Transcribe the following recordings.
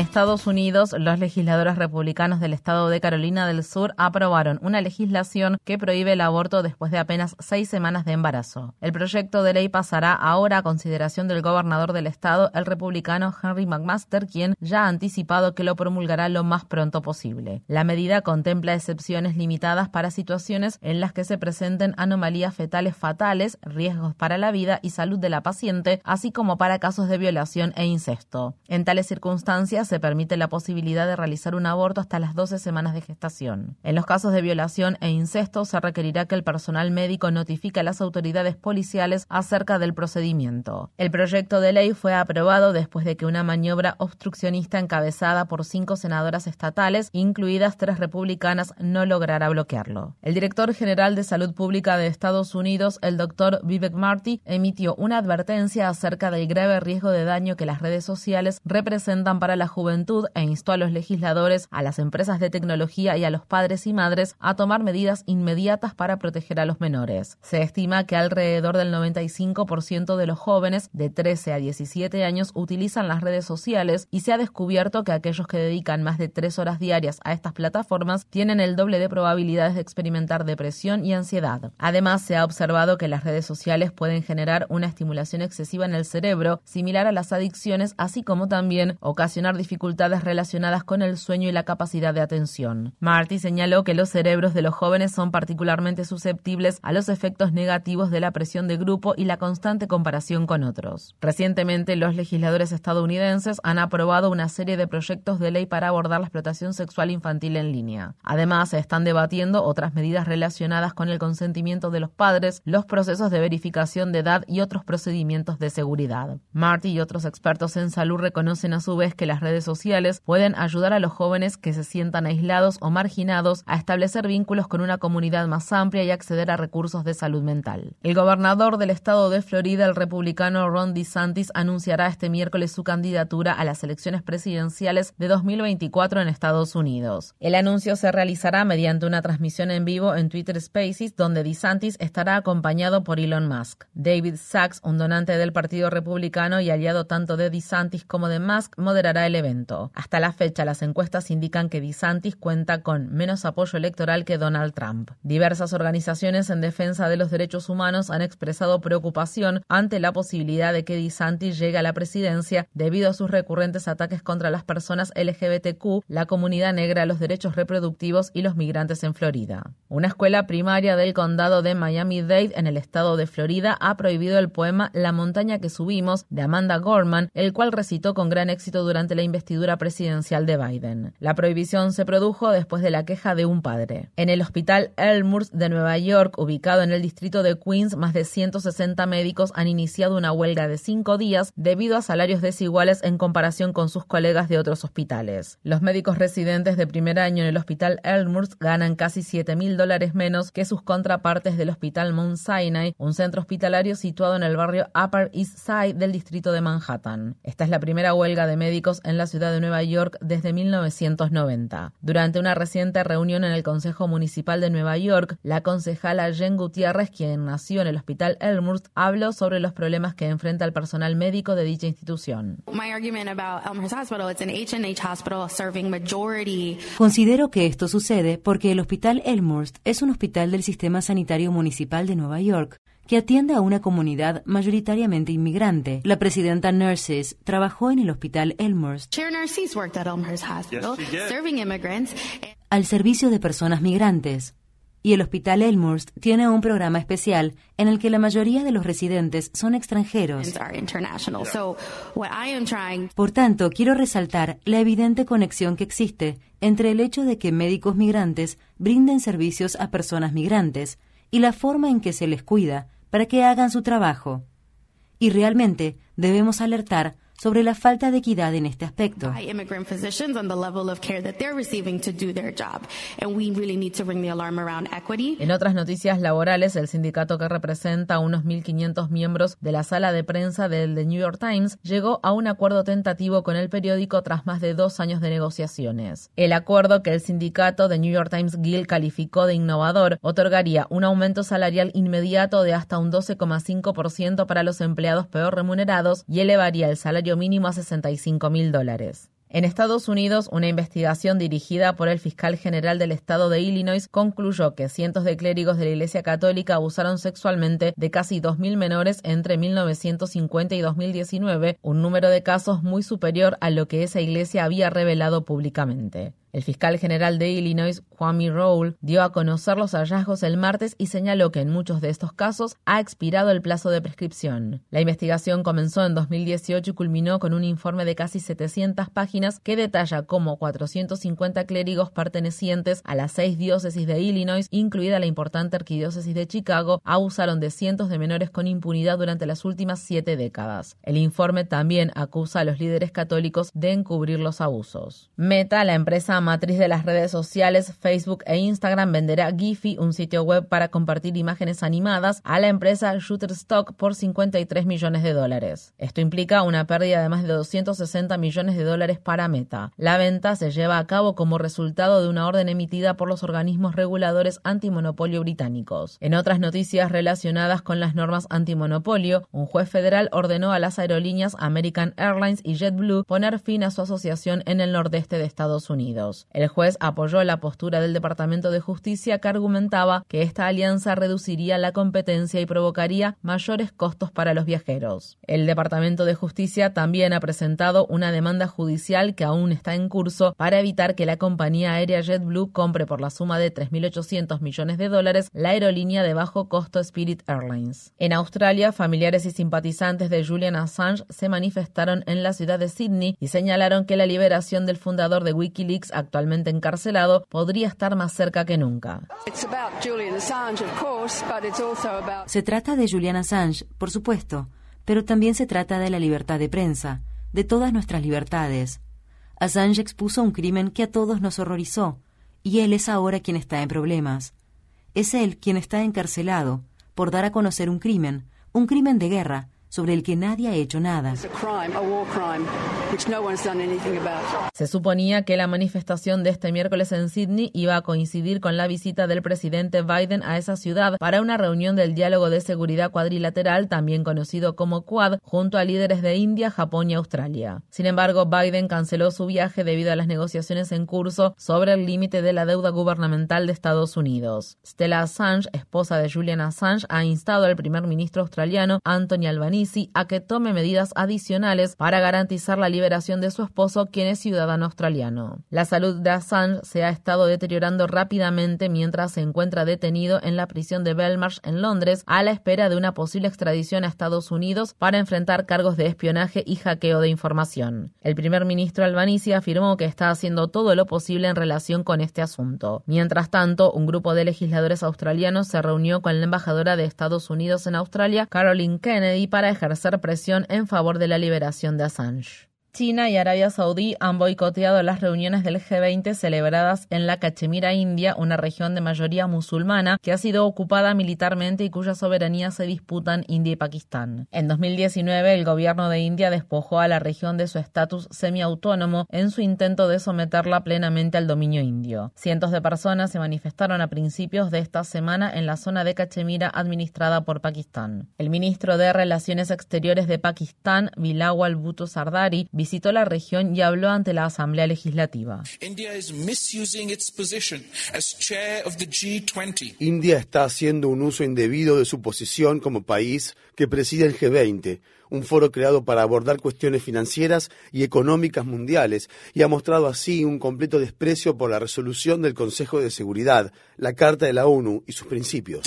Estados Unidos, los legisladores republicanos del estado de Carolina del Sur aprobaron una legislación que prohíbe el aborto después de apenas seis semanas de embarazo. El proyecto de ley pasará ahora a consideración del gobernador del estado, el republicano Henry McMaster, quien ya ha anticipado que lo promulgará lo más pronto posible. La medida contempla excepciones limitadas para situaciones en las que se presenten anomalías fetales fatales, riesgos para la vida y salud de la paciente, así como para casos de violación e incesto. En tales circunstancias, se permite la posibilidad de realizar un aborto hasta las 12 semanas de gestación. En los casos de violación e incesto se requerirá que el personal médico notifique a las autoridades policiales acerca del procedimiento. El proyecto de ley fue aprobado después de que una maniobra obstruccionista encabezada por cinco senadoras estatales, incluidas tres republicanas, no lograra bloquearlo. El director general de Salud Pública de Estados Unidos, el doctor Vivek Marty, emitió una advertencia acerca del grave riesgo de daño que las redes sociales representan para la juventud e instó a los legisladores, a las empresas de tecnología y a los padres y madres a tomar medidas inmediatas para proteger a los menores. Se estima que alrededor del 95% de los jóvenes de 13 a 17 años utilizan las redes sociales y se ha descubierto que aquellos que dedican más de tres horas diarias a estas plataformas tienen el doble de probabilidades de experimentar depresión y ansiedad. Además, se ha observado que las redes sociales pueden generar una estimulación excesiva en el cerebro, similar a las adicciones, así como también ocasionar dificultades relacionadas con el sueño y la capacidad de atención. Marty señaló que los cerebros de los jóvenes son particularmente susceptibles a los efectos negativos de la presión de grupo y la constante comparación con otros. Recientemente, los legisladores estadounidenses han aprobado una serie de proyectos de ley para abordar la explotación sexual infantil en línea. Además, se están debatiendo otras medidas relacionadas con el consentimiento de los padres, los procesos de verificación de edad y otros procedimientos de seguridad. Marty y otros expertos en salud reconocen a su vez que las redes sociales pueden ayudar a los jóvenes que se sientan aislados o marginados a establecer vínculos con una comunidad más amplia y acceder a recursos de salud mental. El gobernador del estado de Florida, el republicano Ron DeSantis, anunciará este miércoles su candidatura a las elecciones presidenciales de 2024 en Estados Unidos. El anuncio se realizará mediante una transmisión en vivo en Twitter Spaces, donde DeSantis estará acompañado por Elon Musk. David Sachs, un donante del Partido Republicano y aliado tanto de DeSantis como de Musk, moderará el evento. Hasta la fecha, las encuestas indican que DeSantis cuenta con menos apoyo electoral que Donald Trump. Diversas organizaciones en defensa de los derechos humanos han expresado preocupación ante la posibilidad de que DeSantis llegue a la presidencia debido a sus recurrentes ataques contra las personas LGBTQ, la comunidad negra, los derechos reproductivos y los migrantes en Florida. Una escuela primaria del condado de Miami-Dade en el estado de Florida ha prohibido el poema La montaña que subimos de Amanda Gorman, el cual recitó con gran éxito durante la investidura presidencial de Biden. La prohibición se produjo después de la queja de un padre. En el hospital Elmhurst de Nueva York, ubicado en el distrito de Queens, más de 160 médicos han iniciado una huelga de cinco días debido a salarios desiguales en comparación con sus colegas de otros hospitales. Los médicos residentes de primer año en el hospital Elmhurst ganan casi 7 mil dólares menos que sus contrapartes del hospital Mount Sinai, un centro hospitalario situado en el barrio Upper East Side del distrito de Manhattan. Esta es la primera huelga de médicos en la ciudad de Nueva York desde 1990. Durante una reciente reunión en el Consejo Municipal de Nueva York, la concejala Jen Gutiérrez, quien nació en el Hospital Elmhurst, habló sobre los problemas que enfrenta el personal médico de dicha institución. Considero que esto sucede porque el Hospital Elmhurst es un hospital del Sistema Sanitario Municipal de Nueva York que atiende a una comunidad mayoritariamente inmigrante. La presidenta Nurses trabajó en el hospital Elmhurst al servicio de personas migrantes. y el Hospital Elmhurst tiene un programa especial en el que la mayoría de los residentes son extranjeros. Por tanto, quiero resaltar la evidente conexión que existe entre el hecho de que médicos migrantes brinden servicios a personas migrantes y la forma en que se les cuida para que hagan su trabajo. Y realmente debemos alertar sobre la falta de equidad en este aspecto. En otras noticias laborales, el sindicato que representa a unos 1.500 miembros de la sala de prensa del The New York Times llegó a un acuerdo tentativo con el periódico tras más de dos años de negociaciones. El acuerdo que el sindicato The New York Times Guild calificó de innovador otorgaría un aumento salarial inmediato de hasta un 12,5% para los empleados peor remunerados y elevaría el salario mínimo a 65 mil dólares. En Estados Unidos, una investigación dirigida por el fiscal general del estado de Illinois concluyó que cientos de clérigos de la Iglesia Católica abusaron sexualmente de casi 2.000 menores entre 1950 y 2019, un número de casos muy superior a lo que esa iglesia había revelado públicamente. El fiscal general de Illinois, Kwame Rowell, dio a conocer los hallazgos el martes y señaló que en muchos de estos casos ha expirado el plazo de prescripción. La investigación comenzó en 2018 y culminó con un informe de casi 700 páginas que detalla cómo 450 clérigos pertenecientes a las seis diócesis de Illinois, incluida la importante arquidiócesis de Chicago, abusaron de cientos de menores con impunidad durante las últimas siete décadas. El informe también acusa a los líderes católicos de encubrir los abusos. Meta, la empresa matriz de las redes sociales Facebook e Instagram venderá Giphy, un sitio web para compartir imágenes animadas, a la empresa Shutterstock por 53 millones de dólares. Esto implica una pérdida de más de 260 millones de dólares para Meta. La venta se lleva a cabo como resultado de una orden emitida por los organismos reguladores antimonopolio británicos. En otras noticias relacionadas con las normas antimonopolio, un juez federal ordenó a las aerolíneas American Airlines y JetBlue poner fin a su asociación en el nordeste de Estados El juez apoyó la postura del Departamento de Justicia que argumentaba que esta alianza reduciría la competencia y provocaría mayores costos para los viajeros. El Departamento de Justicia también ha presentado una demanda judicial que aún está en curso para evitar que la compañía aérea JetBlue compre por la suma de 3.800 millones de dólares la aerolínea de bajo costo Spirit Airlines. En Australia, familiares y simpatizantes de Julian Assange se manifestaron en la ciudad de Sydney y señalaron que la liberación del fundador de Wikileaks actualmente encarcelado, podría estar más cerca que nunca. Se trata de Julian Assange, por supuesto, pero también se trata de la libertad de prensa, de todas nuestras libertades. Assange expuso un crimen que a todos nos horrorizó, y él es ahora quien está en problemas. Es él quien está encarcelado por dar a conocer un crimen, un crimen de guerra, sobre el que nadie ha hecho nada. Se suponía que la manifestación de este miércoles en Sydney iba a coincidir con la visita del presidente Biden a esa ciudad para una reunión del diálogo de seguridad cuadrilateral, también conocido como Quad, junto a líderes de India, Japón y Australia. Sin embargo, Biden canceló su viaje debido a las negociaciones en curso sobre el límite de la deuda gubernamental de Estados Unidos. Stella Assange, esposa de Julian Assange, ha instado al primer ministro australiano Anthony Albanese a que tome medidas adicionales para garantizar la liberación de su esposo, quien es ciudadano australiano. La salud de Assange se ha estado deteriorando rápidamente mientras se encuentra detenido en la prisión de Belmarsh en Londres a la espera de una posible extradición a Estados Unidos para enfrentar cargos de espionaje y hackeo de información. El primer ministro Albanese afirmó que está haciendo todo lo posible en relación con este asunto. Mientras tanto, un grupo de legisladores australianos se reunió con la embajadora de Estados Unidos en Australia, Caroline Kennedy, para ejercer presión en favor de la liberación de Assange. China y Arabia Saudí han boicoteado las reuniones del G20 celebradas en la Cachemira India, una región de mayoría musulmana que ha sido ocupada militarmente y cuya soberanía se disputan India y Pakistán. En 2019, el gobierno de India despojó a la región de su estatus semiautónomo en su intento de someterla plenamente al dominio indio. Cientos de personas se manifestaron a principios de esta semana en la zona de Cachemira administrada por Pakistán. El ministro de Relaciones Exteriores de Pakistán, Bilawal Bhutto Sardari, visitó la región y habló ante la Asamblea Legislativa. India está haciendo un uso indebido de su posición como país que preside el G20, un foro creado para abordar cuestiones financieras y económicas mundiales, y ha mostrado así un completo desprecio por la resolución del Consejo de Seguridad, la Carta de la ONU y sus principios.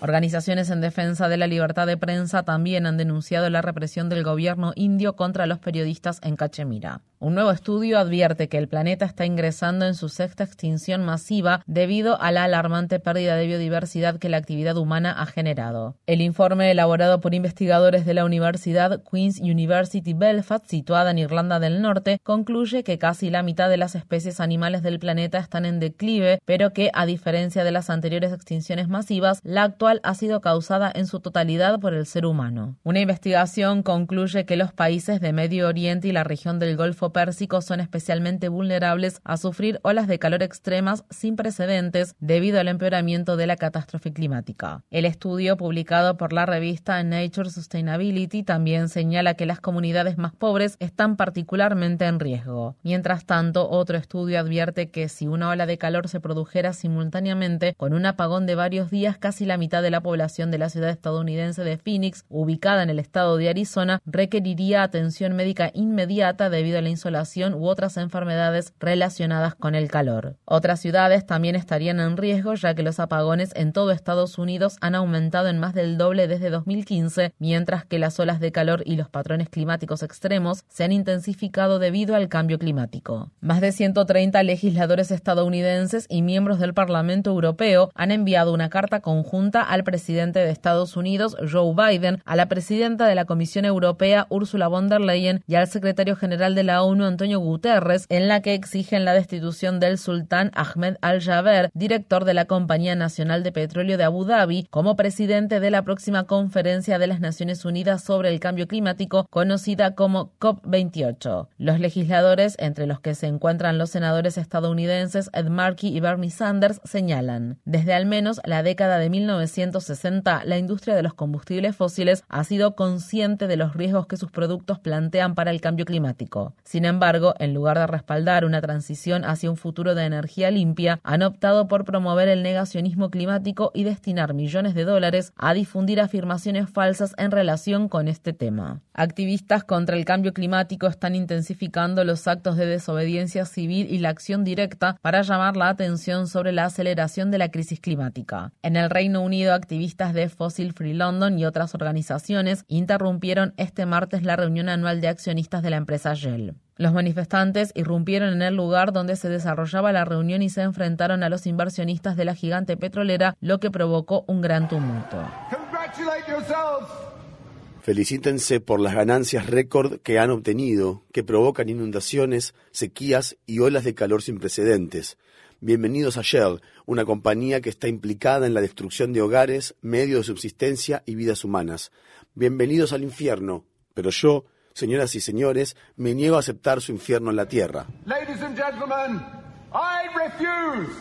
Organizaciones en defensa de la libertad de prensa también han denunciado la represión del gobierno indio contra los periodistas en Cachemira. Un nuevo estudio advierte que el planeta está ingresando en su sexta extinción masiva debido a la alarmante pérdida de biodiversidad que la actividad humana ha generado. El informe elaborado por investigadores de la Universidad Queen's University Belfast, situada en Irlanda del Norte, concluye que casi la mitad de las especies animales del planeta están en declive, pero que, a diferencia de las anteriores extinciones masivas, la actual ha sido causada en su totalidad por el ser humano. Una investigación concluye que los países de Medio Oriente y la región del Golfo Pérsico son especialmente vulnerables a sufrir olas de calor extremas sin precedentes debido al empeoramiento de la catástrofe climática. El estudio publicado por la revista Nature Sustainability también señala que las comunidades más pobres están particularmente en riesgo. Mientras tanto, otro estudio advierte que si una ola de calor se produjera simultáneamente con un apagón de varios días, casi la mitad de la población de la ciudad estadounidense de Phoenix, ubicada en el estado de Arizona, requeriría atención médica inmediata debido a la insolación u otras enfermedades relacionadas con el calor. Otras ciudades también estarían en riesgo ya que los apagones en todo Estados Unidos han aumentado en más del doble desde 2015, mientras que las olas de calor y los patrones climáticos extremos se han intensificado debido al cambio climático. Más de 130 legisladores estadounidenses y miembros del Parlamento Europeo han enviado una carta conjunta al presidente de Estados Unidos, Joe Biden, a la presidenta de la Comisión Europea, Ursula von der Leyen, y al secretario general de la ONU, Antonio Guterres, en la que exigen la destitución del sultán Ahmed al-Jaber, director de la Compañía Nacional de Petróleo de Abu Dhabi, como presidente de la próxima conferencia de las Naciones Unidas sobre el cambio climático, conocida como COP28. Los legisladores, entre los que se encuentran los senadores estadounidenses Ed Markey y Bernie Sanders, señalan, desde al menos la década de 1960, la industria de los combustibles fósiles ha sido consciente de los riesgos que sus productos plantean para el cambio climático. Sin embargo, en lugar de respaldar una transición hacia un futuro de energía limpia, han optado por promover el negacionismo climático y destinar millones de dólares a difundir afirmaciones falsas en relación con este tema. Activistas contra el cambio climático están intensificando los actos de desobediencia civil y la acción directa para llamar la atención sobre la aceleración de la crisis climática. En el Reino Unido, activistas de Fossil Free London y otras organizaciones interrumpieron este martes la reunión anual de accionistas de la empresa Shell. Los manifestantes irrumpieron en el lugar donde se desarrollaba la reunión y se enfrentaron a los inversionistas de la gigante petrolera, lo que provocó un gran tumulto. Felicítense por las ganancias récord que han obtenido, que provocan inundaciones, sequías y olas de calor sin precedentes. Bienvenidos a Shell, una compañía que está implicada en la destrucción de hogares, medios de subsistencia y vidas humanas. Bienvenidos al infierno, pero yo Señoras y señores, me niego a aceptar su infierno en la tierra. Ladies and gentlemen, I refuse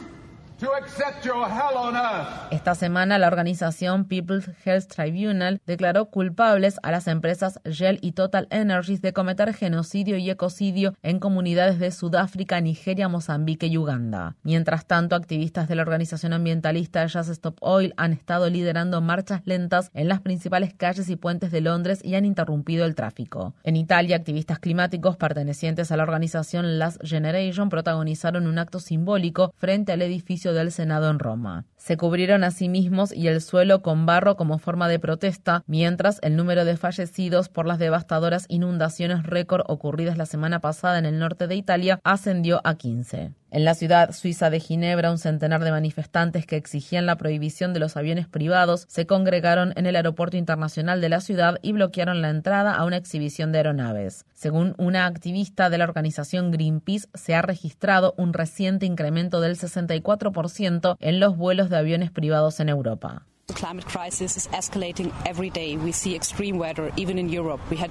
esta semana la organización People's Health Tribunal declaró culpables a las empresas Shell y Total Energies de cometer genocidio y ecocidio en comunidades de Sudáfrica, Nigeria, Mozambique y Uganda. Mientras tanto, activistas de la organización ambientalista Just Stop Oil han estado liderando marchas lentas en las principales calles y puentes de Londres y han interrumpido el tráfico. En Italia, activistas climáticos pertenecientes a la organización Last Generation protagonizaron un acto simbólico frente al edificio del Senado en Roma. Se cubrieron a sí mismos y el suelo con barro como forma de protesta, mientras el número de fallecidos por las devastadoras inundaciones récord ocurridas la semana pasada en el norte de Italia ascendió a 15. En la ciudad suiza de Ginebra, un centenar de manifestantes que exigían la prohibición de los aviones privados se congregaron en el aeropuerto internacional de la ciudad y bloquearon la entrada a una exhibición de aeronaves. Según una activista de la organización Greenpeace, se ha registrado un reciente incremento del 64% en los vuelos de aviones privados en Europa.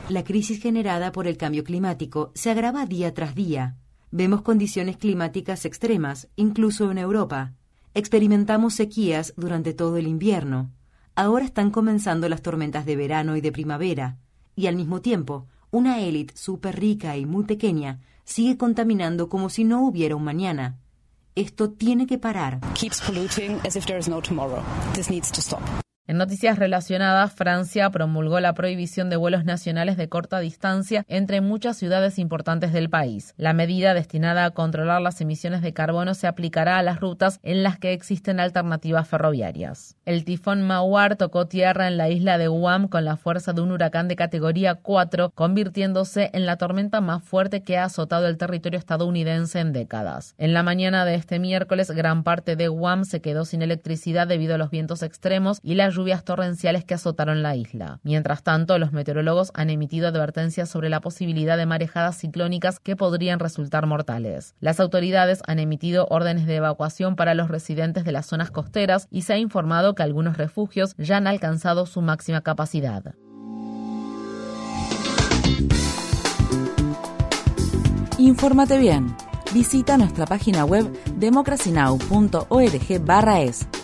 La crisis generada por el cambio climático se agrava día tras día. Vemos condiciones climáticas extremas, incluso en Europa. Experimentamos sequías durante todo el invierno. Ahora están comenzando las tormentas de verano y de primavera. Y al mismo tiempo, una élite súper rica y muy pequeña sigue contaminando como si no hubiera un mañana. Esto tiene que parar. En noticias relacionadas, Francia promulgó la prohibición de vuelos nacionales de corta distancia entre muchas ciudades importantes del país. La medida destinada a controlar las emisiones de carbono se aplicará a las rutas en las que existen alternativas ferroviarias. El tifón Mawar tocó tierra en la isla de Guam con la fuerza de un huracán de categoría 4, convirtiéndose en la tormenta más fuerte que ha azotado el territorio estadounidense en décadas. En la mañana de este miércoles, gran parte de Guam se quedó sin electricidad debido a los vientos extremos y la lluvias torrenciales que azotaron la isla. Mientras tanto, los meteorólogos han emitido advertencias sobre la posibilidad de marejadas ciclónicas que podrían resultar mortales. Las autoridades han emitido órdenes de evacuación para los residentes de las zonas costeras y se ha informado que algunos refugios ya han alcanzado su máxima capacidad. Infórmate bien. Visita nuestra página web democracynow.org/es